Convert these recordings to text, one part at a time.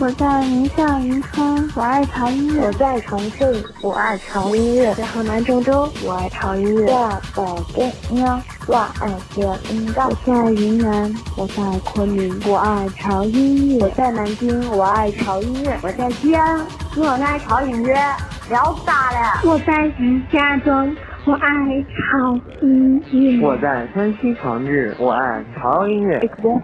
我在宁夏银川，我爱潮音乐；我在重庆，我爱潮音乐；在河南郑州，我爱潮音乐；在北京，我爱潮音乐；我在云南，我在昆明，我爱潮音乐；我在南京，我爱潮音乐；我在西安，我爱潮音乐。聊大了！我在石家庄。我爱潮音乐。我在山西长治，我爱潮音乐。我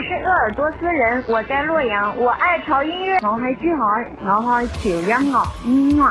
是鄂尔多斯人，我在洛阳，我爱潮音乐。我系珠海，我爱潮音乐。音乐。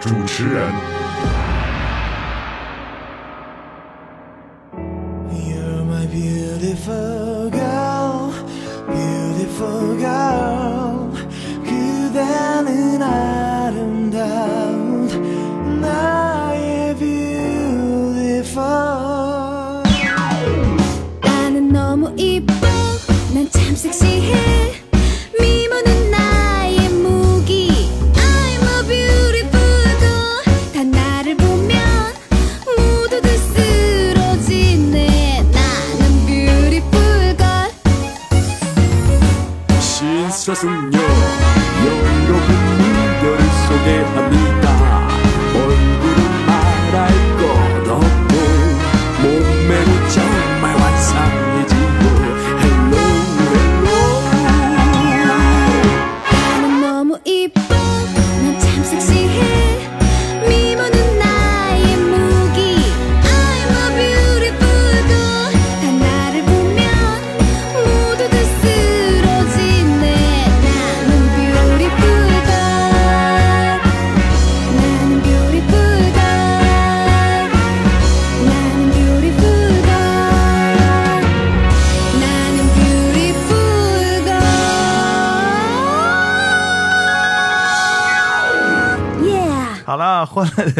主持人。You are my beautiful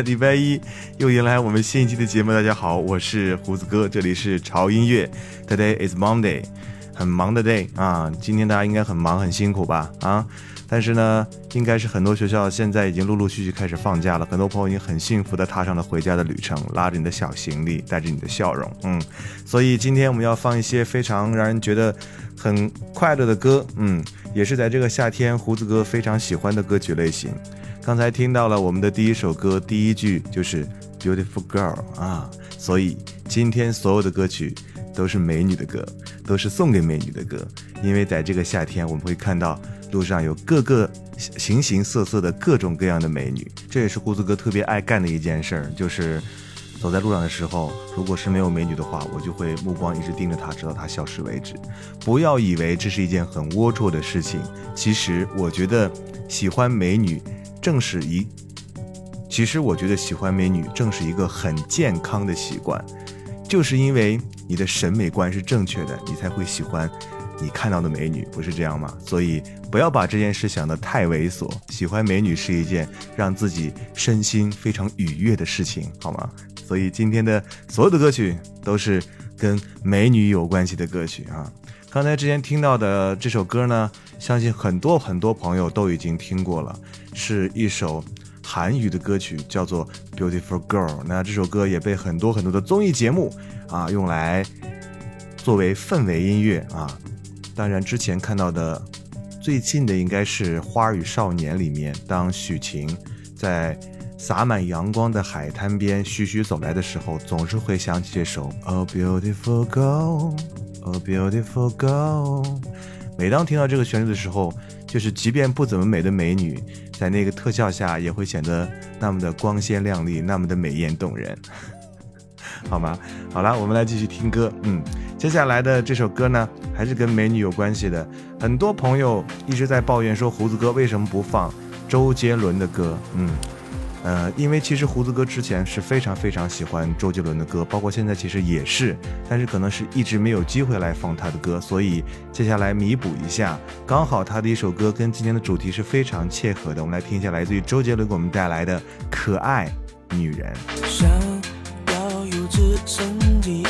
礼拜一又迎来我们新一期的节目。大家好，我是胡子哥，这里是潮音乐。Today is Monday，很忙的 day 啊。今天大家应该很忙很辛苦吧？啊，但是呢，应该是很多学校现在已经陆陆续续开始放假了，很多朋友已经很幸福的踏上了回家的旅程，拉着你的小行李，带着你的笑容，嗯。所以今天我们要放一些非常让人觉得很快乐的歌，嗯，也是在这个夏天胡子哥非常喜欢的歌曲类型。刚才听到了我们的第一首歌，第一句就是 Beautiful Girl 啊，所以今天所有的歌曲都是美女的歌，都是送给美女的歌。因为在这个夏天，我们会看到路上有各个形形色色的各种各样的美女，这也是胡子哥特别爱干的一件事儿，就是走在路上的时候，如果是没有美女的话，我就会目光一直盯着她，直到她消失为止。不要以为这是一件很龌龊的事情，其实我觉得喜欢美女。正是一，其实我觉得喜欢美女正是一个很健康的习惯，就是因为你的审美观是正确的，你才会喜欢你看到的美女，不是这样吗？所以不要把这件事想得太猥琐，喜欢美女是一件让自己身心非常愉悦的事情，好吗？所以今天的所有的歌曲都是跟美女有关系的歌曲啊。刚才之前听到的这首歌呢，相信很多很多朋友都已经听过了。是一首韩语的歌曲，叫做《Beautiful Girl》。那这首歌也被很多很多的综艺节目啊用来作为氛围音乐啊。当然，之前看到的最近的应该是《花儿与少年》里面，当许晴在洒满阳光的海滩边徐徐走来的时候，总是会想起这首《A Beautiful Girl》，《A Beautiful Girl》。每当听到这个旋律的时候，就是即便不怎么美的美女，在那个特效下也会显得那么的光鲜亮丽，那么的美艳动人，好吗？好了，我们来继续听歌。嗯，接下来的这首歌呢，还是跟美女有关系的。很多朋友一直在抱怨说，胡子哥为什么不放周杰伦的歌？嗯。呃，因为其实胡子哥之前是非常非常喜欢周杰伦的歌，包括现在其实也是，但是可能是一直没有机会来放他的歌，所以接下来弥补一下，刚好他的一首歌跟今天的主题是非常切合的，我们来听一下来自于周杰伦给我们带来的《可爱女人》。想要有直升机，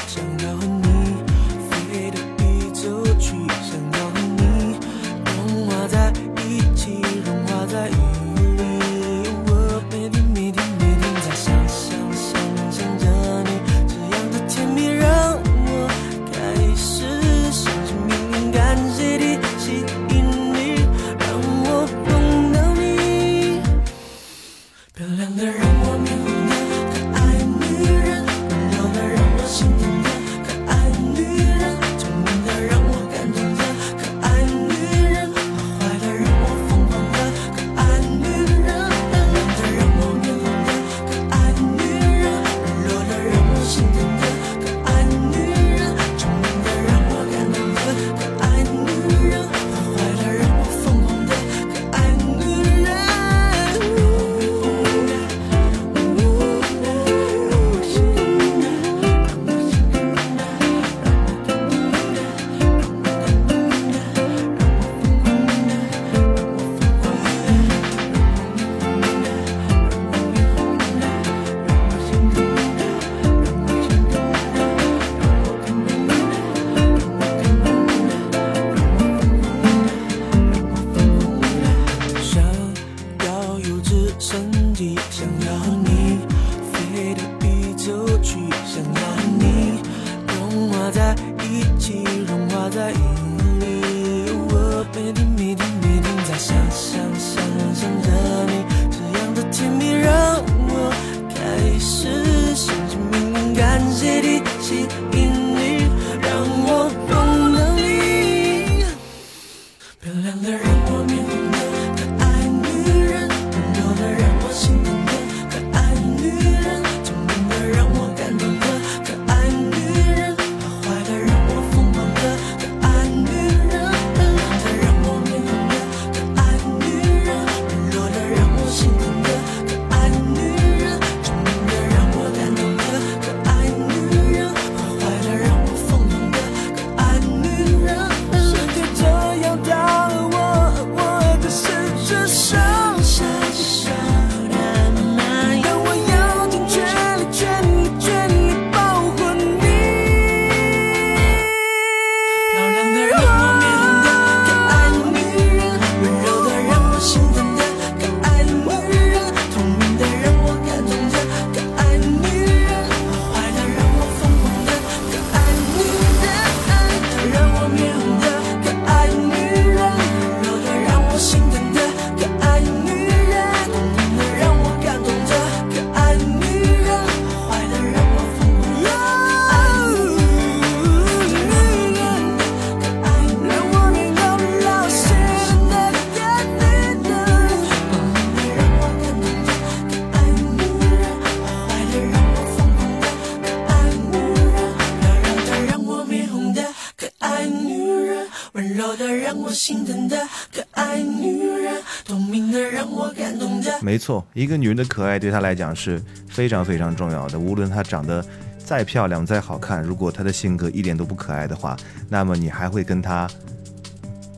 一个女人的可爱对她来讲是非常非常重要的。无论她长得再漂亮、再好看，如果她的性格一点都不可爱的话，那么你还会跟她，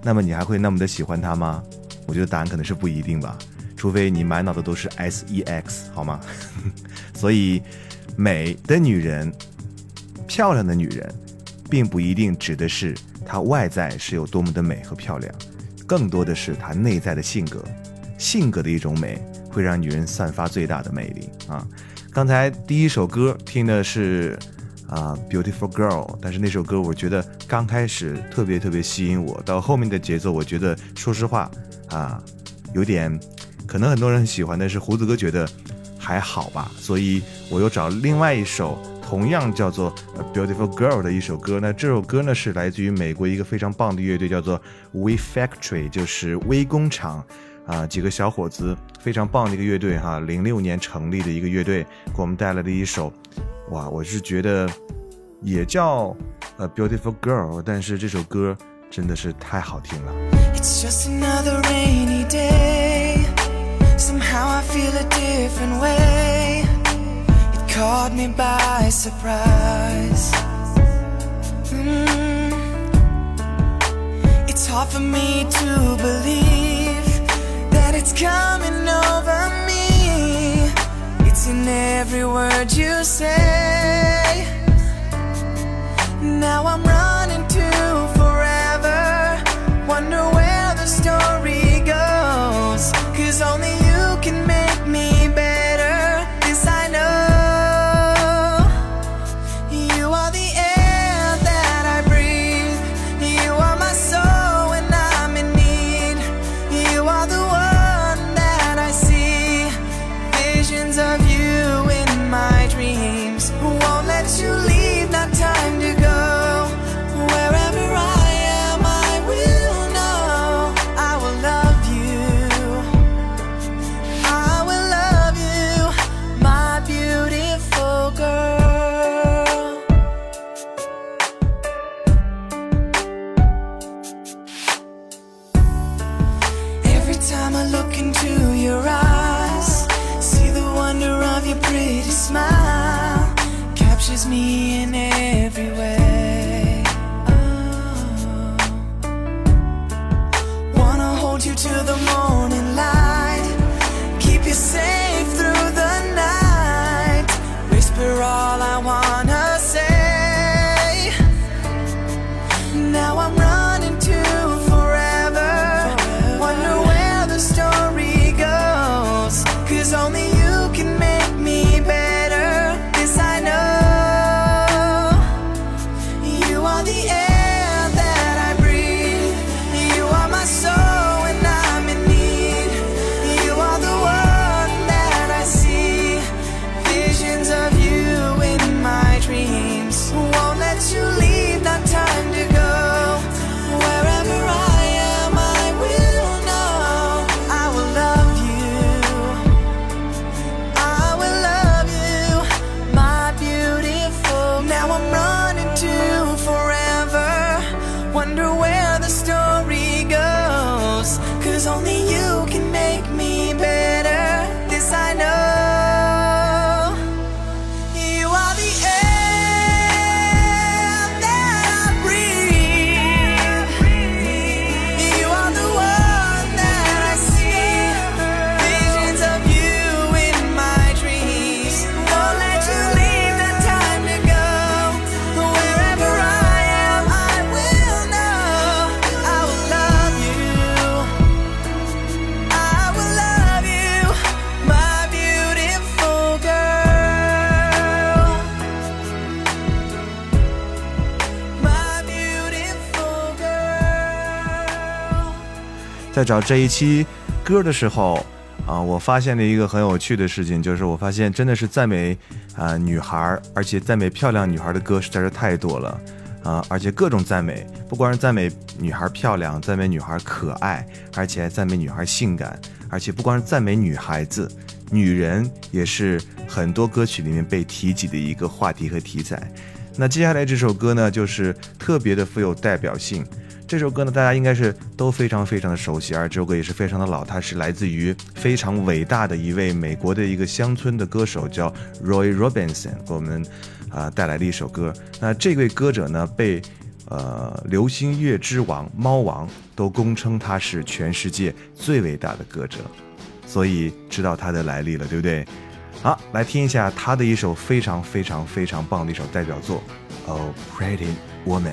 那么你还会那么的喜欢她吗？我觉得答案可能是不一定吧，除非你满脑子都是 S E X，好吗？所以，美的女人、漂亮的女人，并不一定指的是她外在是有多么的美和漂亮，更多的是她内在的性格。性格的一种美，会让女人散发最大的魅力啊！刚才第一首歌听的是啊《Beautiful Girl》，但是那首歌我觉得刚开始特别特别吸引我，到后面的节奏，我觉得说实话啊，有点可能很多人很喜欢，但是胡子哥觉得还好吧，所以我又找另外一首。同样叫做《Beautiful Girl》的一首歌。那这首歌呢是来自于美国一个非常棒的乐队，叫做 We Factory，就是微工厂啊，几个小伙子非常棒的一个乐队哈，零六年成立的一个乐队，给我们带来的一首，哇，我是觉得也叫《Beautiful Girl》，但是这首歌真的是太好听了。It's just another rainy day. Somehow I feel a different way. It caught me by surprise. Mm. It's hard for me to believe that it's coming over me. It's in every word you say. Now I'm running to forever. Wonder 在找这一期歌的时候，啊，我发现了一个很有趣的事情，就是我发现真的是赞美啊、女孩，而且赞美漂亮女孩的歌实在是太多了，啊，而且各种赞美，不光是赞美女孩漂亮，赞美女孩可爱，而且还赞美女孩性感，而且不光是赞美女孩子，女人也是很多歌曲里面被提及的一个话题和题材。那接下来这首歌呢，就是特别的富有代表性。这首歌呢，大家应该是都非常非常的熟悉，而这首歌也是非常的老，它是来自于非常伟大的一位美国的一个乡村的歌手，叫 Roy Robinson，给我们啊、带来的一首歌。那这位歌者呢，被呃流行乐之王猫王都公称他是全世界最伟大的歌者，所以知道他的来历了，对不对？好，来听一下他的一首非常非常非常棒的一首代表作《o Pretty Woman》。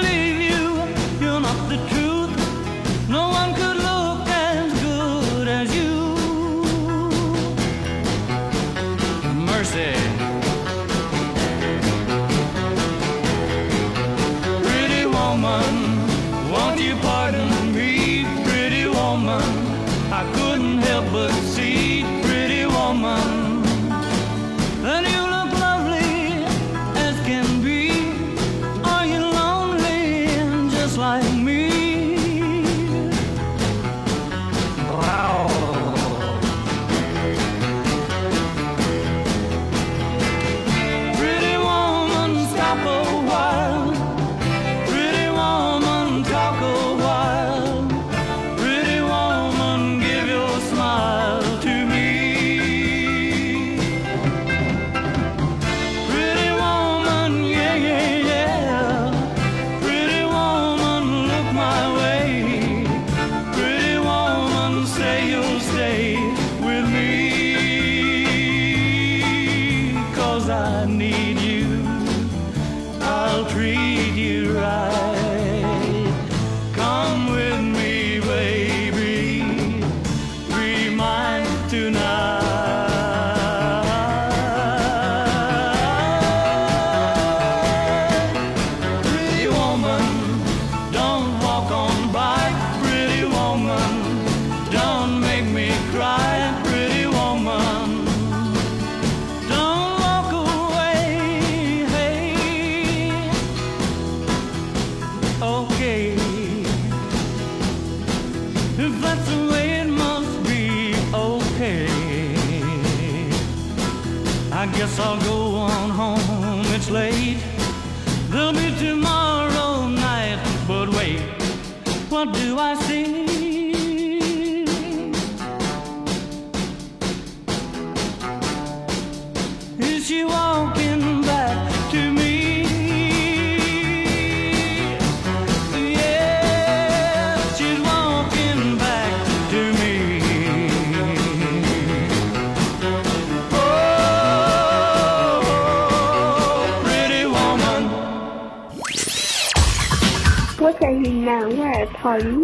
walk on by. Pretty woman, don't make me cry. Pretty woman. Don't walk away, hey. Okay. If that's the way it must be, okay. I guess I'll go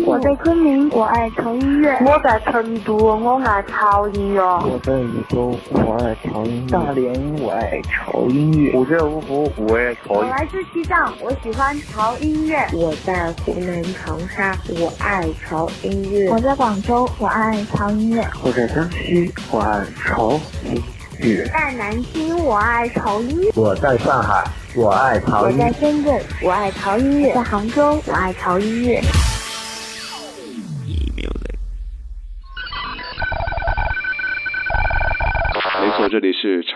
我在昆明，我爱潮音乐；我在成都，我爱潮音乐。我在禹州，我爱潮音乐；大连，我爱潮音乐。我在芜湖，我爱潮音乐。我来自西藏，我喜欢潮音乐。我在湖南长沙，我爱潮音乐。我在广州，我爱潮音乐；我在江西，我爱潮音乐。在南京，我爱潮音乐。我在上海，我爱潮我音乐。在深圳，我爱潮音乐；在杭州，我爱潮音乐。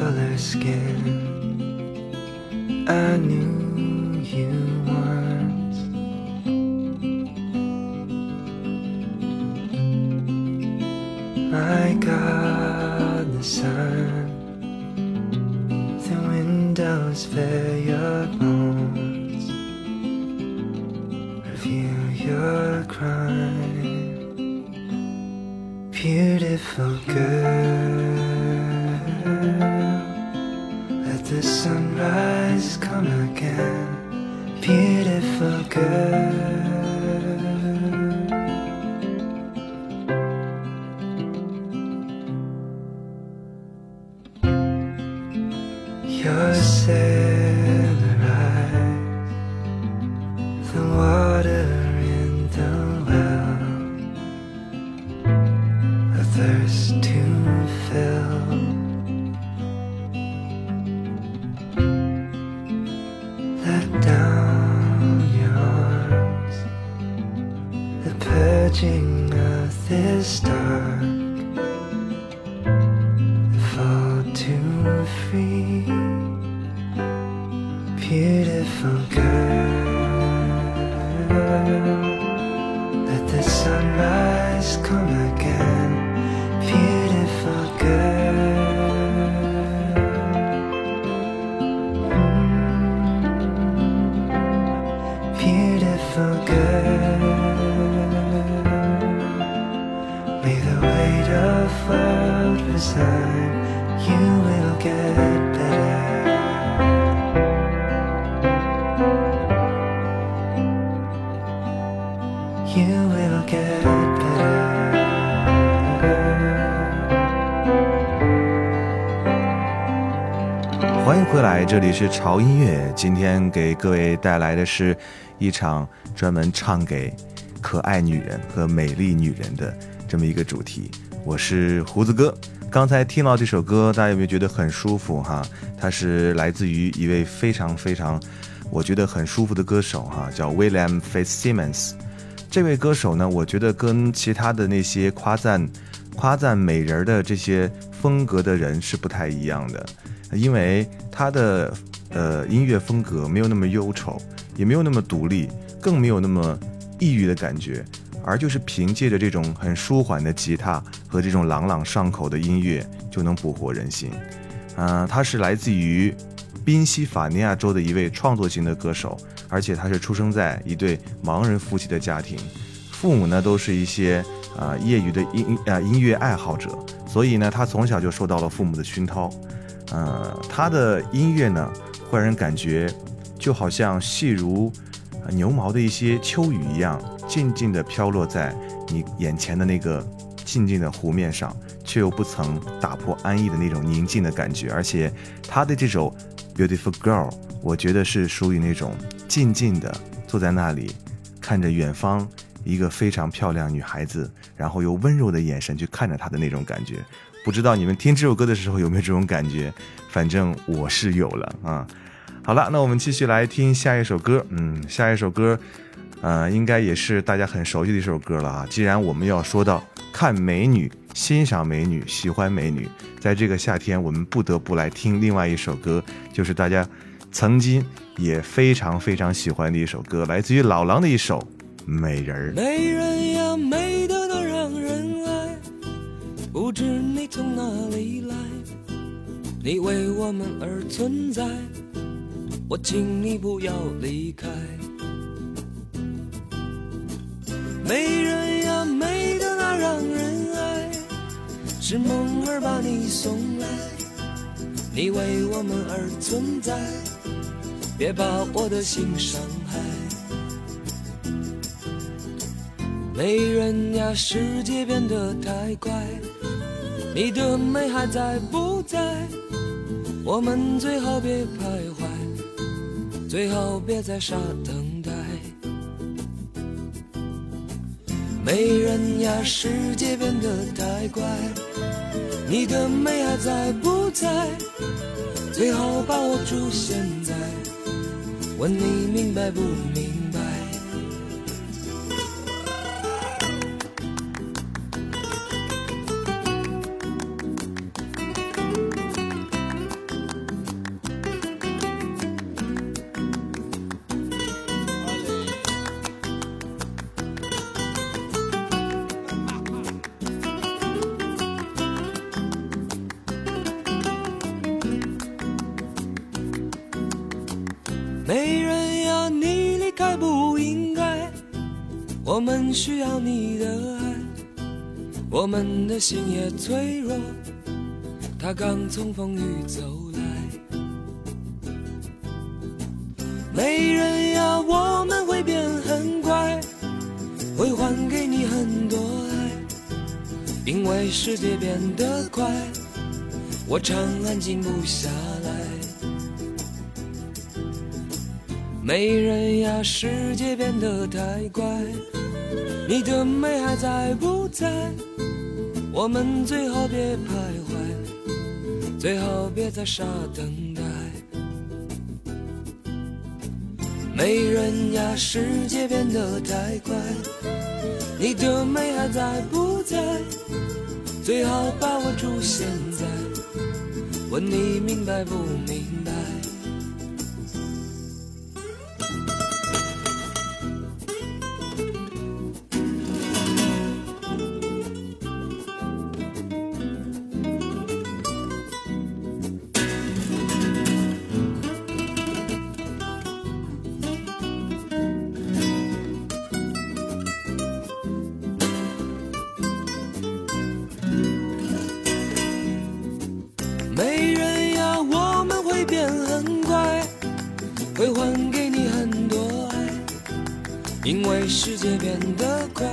Fuller skin. I knew you once. My God, the sun, the windows bear your bones, reveal your crime beautiful girl. just come 是潮音乐。今天给各位带来的是一场专门唱给可爱女人和美丽女人的这么一个主题。我是胡子哥。刚才听到这首歌，大家有没有觉得很舒服哈？它是来自于一位非常非常，我觉得很舒服的歌手哈，叫 William Fitzsimmons。这位歌手呢，我觉得跟其他的那些夸赞夸赞美人儿的这些风格的人是不太一样的，因为他的呃音乐风格没有那么忧愁，也没有那么独立，更没有那么抑郁的感觉，而就是凭借着这种很舒缓的吉他和这种朗朗上口的音乐，就能捕获人心。啊、他是来自于宾夕法尼亚州的一位创作型的歌手，而且他是出生在一对盲人夫妻的家庭，父母呢都是一些啊、业余的音啊、音乐爱好者，所以呢他从小就受到了父母的熏陶。呃，他的音乐呢会让人感觉就好像细如呃牛毛的一些秋雨一样，静静地飘落在你眼前的那个静静的湖面上，却又不曾打破安逸的那种宁静的感觉。而且他的这首《Beautiful Girl》，我觉得是属于那种静静的坐在那里，看着远方一个非常漂亮女孩子，然后用温柔的眼神去看着她的那种感觉。不知道你们听这首歌的时候有没有这种感觉？反正我是有了啊。好了，那我们继续来听下一首歌。嗯，下一首歌，呃，应该也是大家很熟悉的一首歌了啊。既然我们要说到看美女、欣赏美女、喜欢美女，在这个夏天，我们不得不来听另外一首歌，就是大家曾经也非常非常喜欢的一首歌，来自于老狼的一首《美人儿》。美人呀，美得那让人爱，不知你从哪里来，你为我们而存在，我请你不要离开。美人呀，美得那让人爱，是梦儿把你送来，你为我们而存在，别把我的心伤害。美人呀，世界变得太快，你的美还在不在？我们最好别徘徊，最好别再傻等待。美人呀，世界变得太快，你的美还在不在？最好把握住现在，问你明白不明？心也脆弱，他刚从风雨走来。美人呀，我们会变很乖，会还给你很多爱，因为世界变得快，我常安静不下来。美人呀，世界变得太快，你的美还在不在？我们最好别徘徊，最好别再傻等待。没人呀，世界变得太快，你的美还在不在？最好把握住现在，问你明白不明白？会还给你很多爱，因为世界变得快，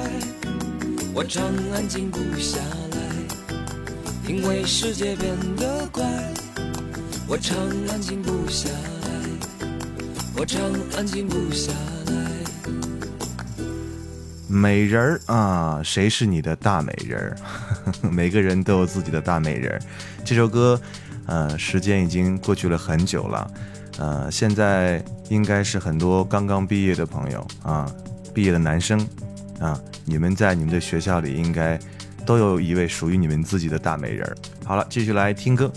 我常安静不下来。因为世界变得快，我常安静不下来，我常安静不下来。美人儿啊，谁是你的大美人儿？每个人都有自己的大美人儿。这首歌，呃，时间已经过去了很久了，呃，现在应该是很多刚刚毕业的朋友啊，毕业的男生啊，你们在你们的学校里应该都有一位属于你们自己的大美人儿。好了，继续来听歌。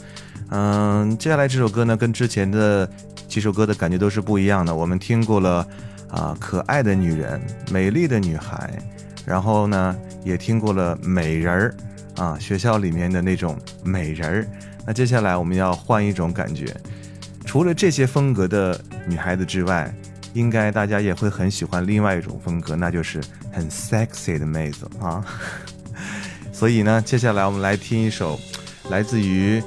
嗯，接下来这首歌呢，跟之前的几首歌的感觉都是不一样的。我们听过了。啊，可爱的女人，美丽的女孩，然后呢，也听过了美人儿，啊，学校里面的那种美人儿。那接下来我们要换一种感觉，除了这些风格的女孩子之外，应该大家也会很喜欢另外一种风格，那就是很 sexy 的妹子啊。所以呢，接下来我们来听一首来自于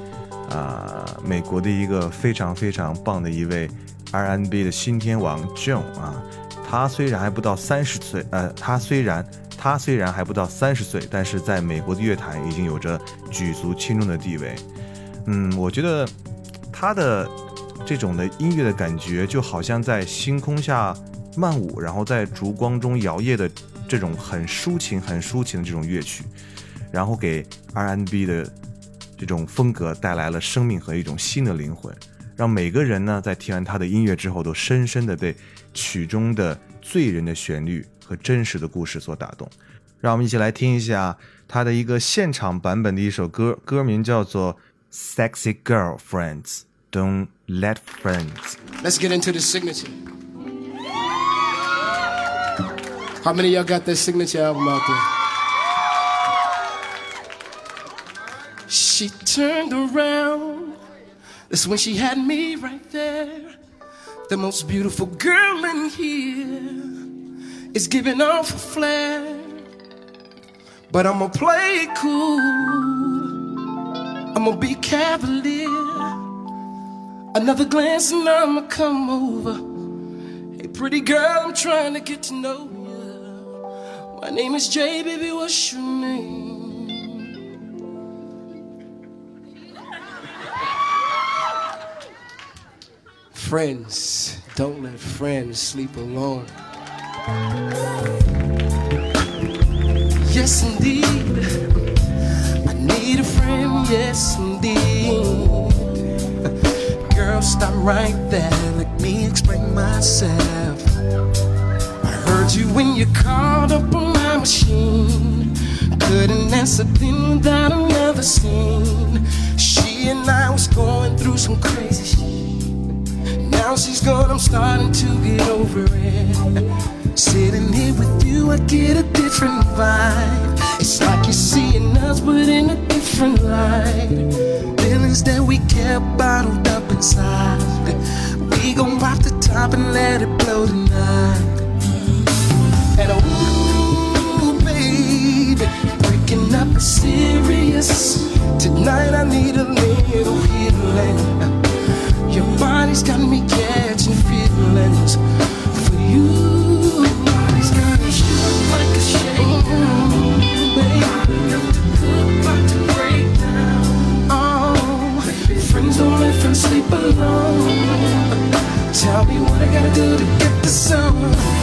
啊美国的一个非常非常棒的一位 R&B 的新天王 John 啊。他虽然还不到三十岁，呃，他虽然他虽然还不到三十岁，但是在美国的乐坛已经有着举足轻重的地位。嗯，我觉得他的这种的音乐的感觉，就好像在星空下漫舞，然后在烛光中摇曳的这种很抒情、很抒情的这种乐曲，然后给 R&B 的这种风格带来了生命和一种新的灵魂。让每个人呢，在听完他的音乐之后，都深深的被曲中的醉人的旋律和真实的故事所打动。让我们一起来听一下他的一个现场版本的一首歌，歌名叫做《Sexy Girlfriends Don't Let Friends》。Let's get into the signature. How many of y'all got that signature album out there? She turned around. That's when she had me right there. The most beautiful girl in here is giving off a flare. But I'ma play it cool. I'ma be cavalier. Another glance and I'ma come over. Hey, pretty girl, I'm trying to get to know you. My name is Jay, baby, what's your name? Friends, don't let friends sleep alone. Yes, indeed. I need a friend, yes, indeed. Stop right there. Let me explain myself. I heard you when you called up on my machine. Couldn't answer then without another scene. She and I was going through some crazy shit. Now she's gone, I'm starting to get over it. Sitting here with you, I get a different vibe. It's like you're seeing us, but in a different light. Feelings that we kept bottled up inside. We gon' pop the top and let it blow tonight. And oh, baby, breaking up is serious. Tonight I need a little healing. Your body's got me catching feelings for you. Alone. Tell me what I gotta do to get the sun.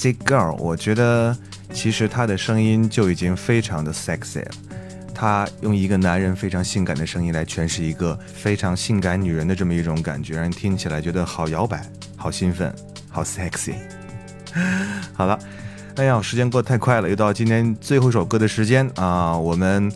Sexy girl，我觉得其实她的声音就已经非常的 sexy 了。她用一个男人非常性感的声音来诠释一个非常性感女人的这么一种感觉，让人听起来觉得好摇摆、好兴奋、好 sexy。好了，哎呀，时间过得太快了，又到今天最后一首歌的时间啊！我们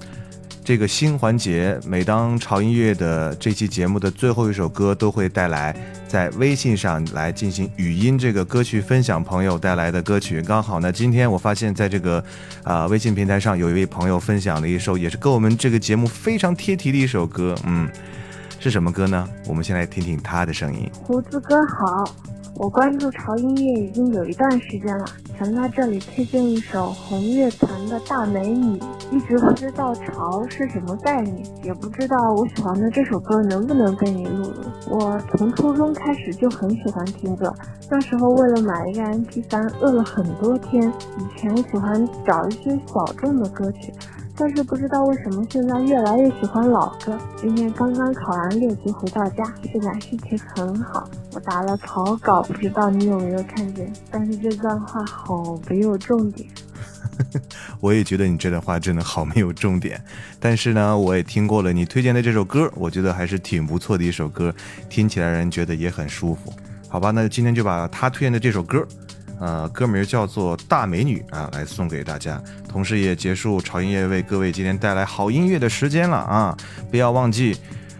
这个新环节，每当潮音乐的这期节目的最后一首歌，都会带来在微信上来进行语音这个歌曲分享，朋友带来的歌曲。刚好呢，今天我发现在这个啊、微信平台上有一位朋友分享了一首，也是跟我们这个节目非常贴题的一首歌，嗯，是什么歌呢？我们先来听听他的声音。胡子哥好，我关注潮音乐已经有一段时间了，想在这里推荐一首红乐团的《大美女》。一直不知道潮是什么概念，也不知道我喜欢的这首歌能不能被你录入。我从初中开始就很喜欢听歌，那时候为了买一个 MP3，饿了很多天。以前喜欢找一些小众的歌曲。但是不知道为什么现在越来越喜欢老歌。今天刚刚考完六级回到家，现在心情很好。我打了草稿，不知道你有没有看见？但是这段话好没有重点。我也觉得你这段话真的好没有重点，但是呢，我也听过了你推荐的这首歌，我觉得还是挺不错的一首歌，听起来让人觉得也很舒服。好吧，那今天就把他推荐的这首歌，呃，歌名叫做《大美女》啊，来送给大家。同时也结束潮音乐为各位今天带来好音乐的时间了啊！不要忘记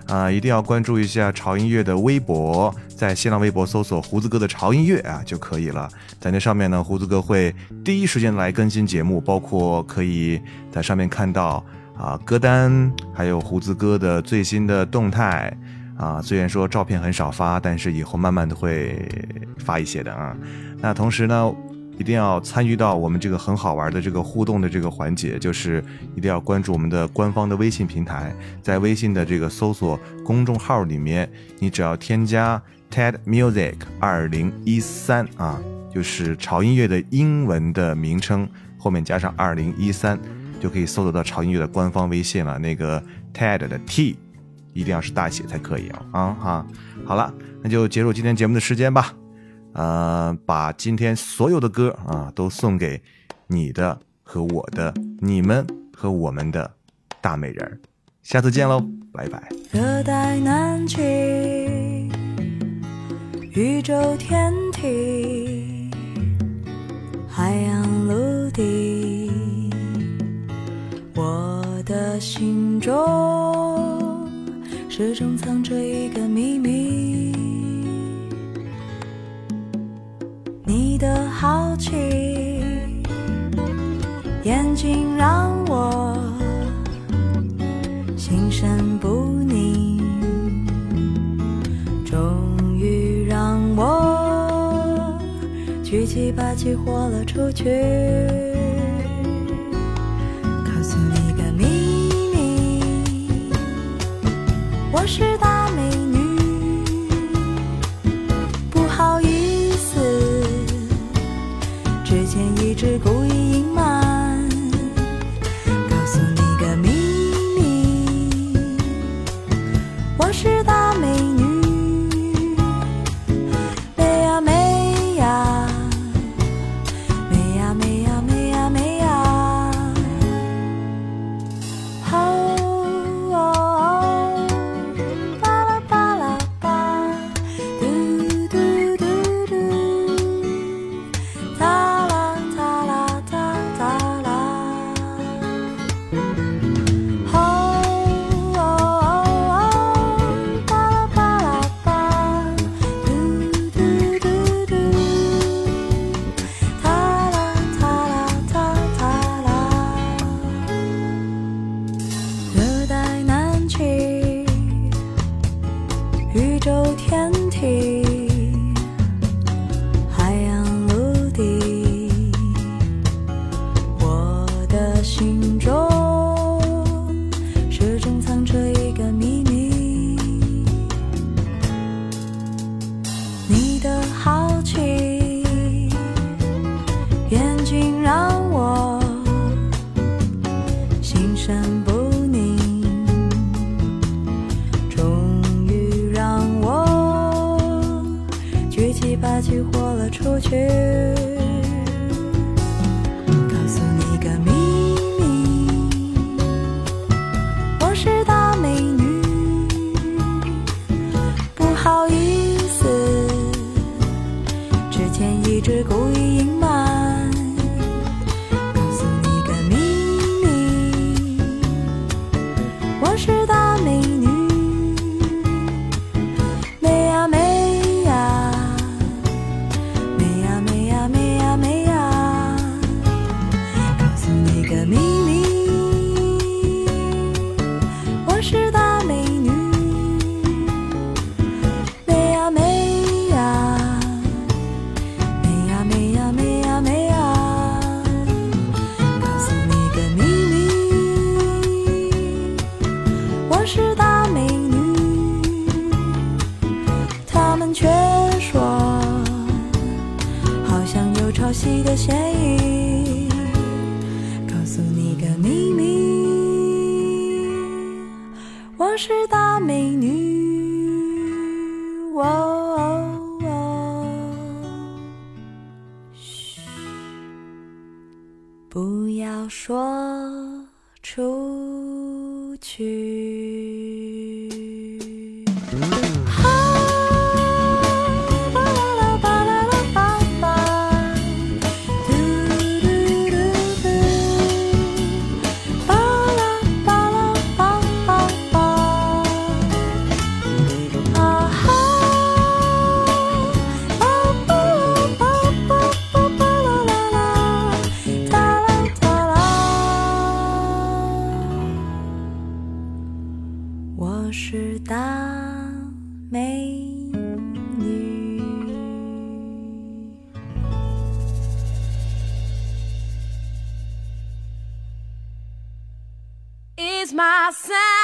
啊，一定要关注一下潮音乐的微博，在新浪微博搜索“胡子哥的潮音乐”啊就可以了。在那上面呢，胡子哥会第一时间来更新节目，包括可以在上面看到啊歌单，还有胡子哥的最新的动态。啊，虽然说照片很少发，但是以后慢慢的会发一些的啊。那同时呢，一定要参与到我们这个很好玩的这个互动的这个环节，就是一定要关注我们的官方的微信平台，在微信的这个搜索公众号里面，你只要添加 TED Music 二零一三啊，就是潮音乐的英文的名称，后面加上二零一三，就可以搜索到潮音乐的官方微信了。那个 TED 的 T。一定要是大写才可以啊！啊哈，好了，那就结束今天节目的时间吧。呃，把今天所有的歌啊都送给你的和我的、你们和我们的大美人儿。下次见喽，拜拜。热带南极，宇宙天体，海洋陆地，我的心中。始终藏着一个秘密，你的好奇，眼睛让我心神不宁，终于让我举起把气豁了出去。我是大美女，不好意思，之前一直孤 Camino. 美女。Is my sound.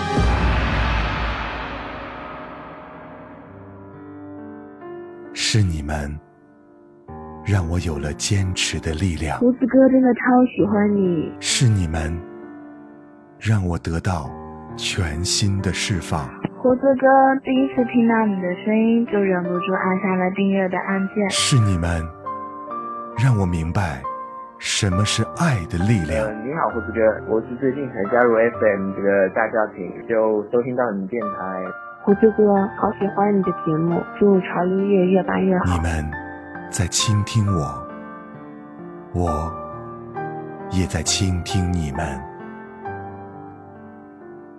是你们让我有了坚持的力量，胡子哥真的超喜欢你。是你们让我得到全新的释放。胡子哥第一次听到你的声音，就忍不住按下了订阅的按键。是你们让我明白什么是爱的力量。呃，你好，胡子哥，我是最近才加入 FM 这个大家庭，就收听到你电台。胡子哥，好喜欢你的节目，祝潮音乐越办越好。你们在倾听我，我也在倾听你们。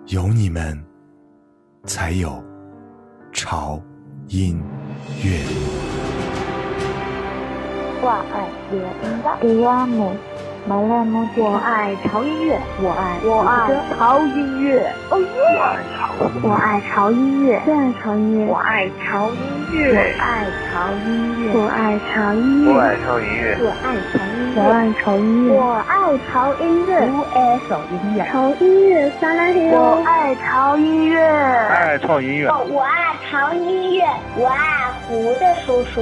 有你们，才有潮音乐。我爱乐音乐，我爱马来木我爱潮音乐，我爱我爱潮音乐，哦耶！我爱潮音乐，最爱潮音乐，我爱潮音乐，我爱潮音乐，我爱潮音乐，我爱潮音乐，我爱潮音乐，我爱潮音乐，我爱潮音乐，我爱潮音乐，潮音乐撒拉嘿我爱潮音乐，爱潮音乐，我爱潮音乐，我爱胡的叔叔。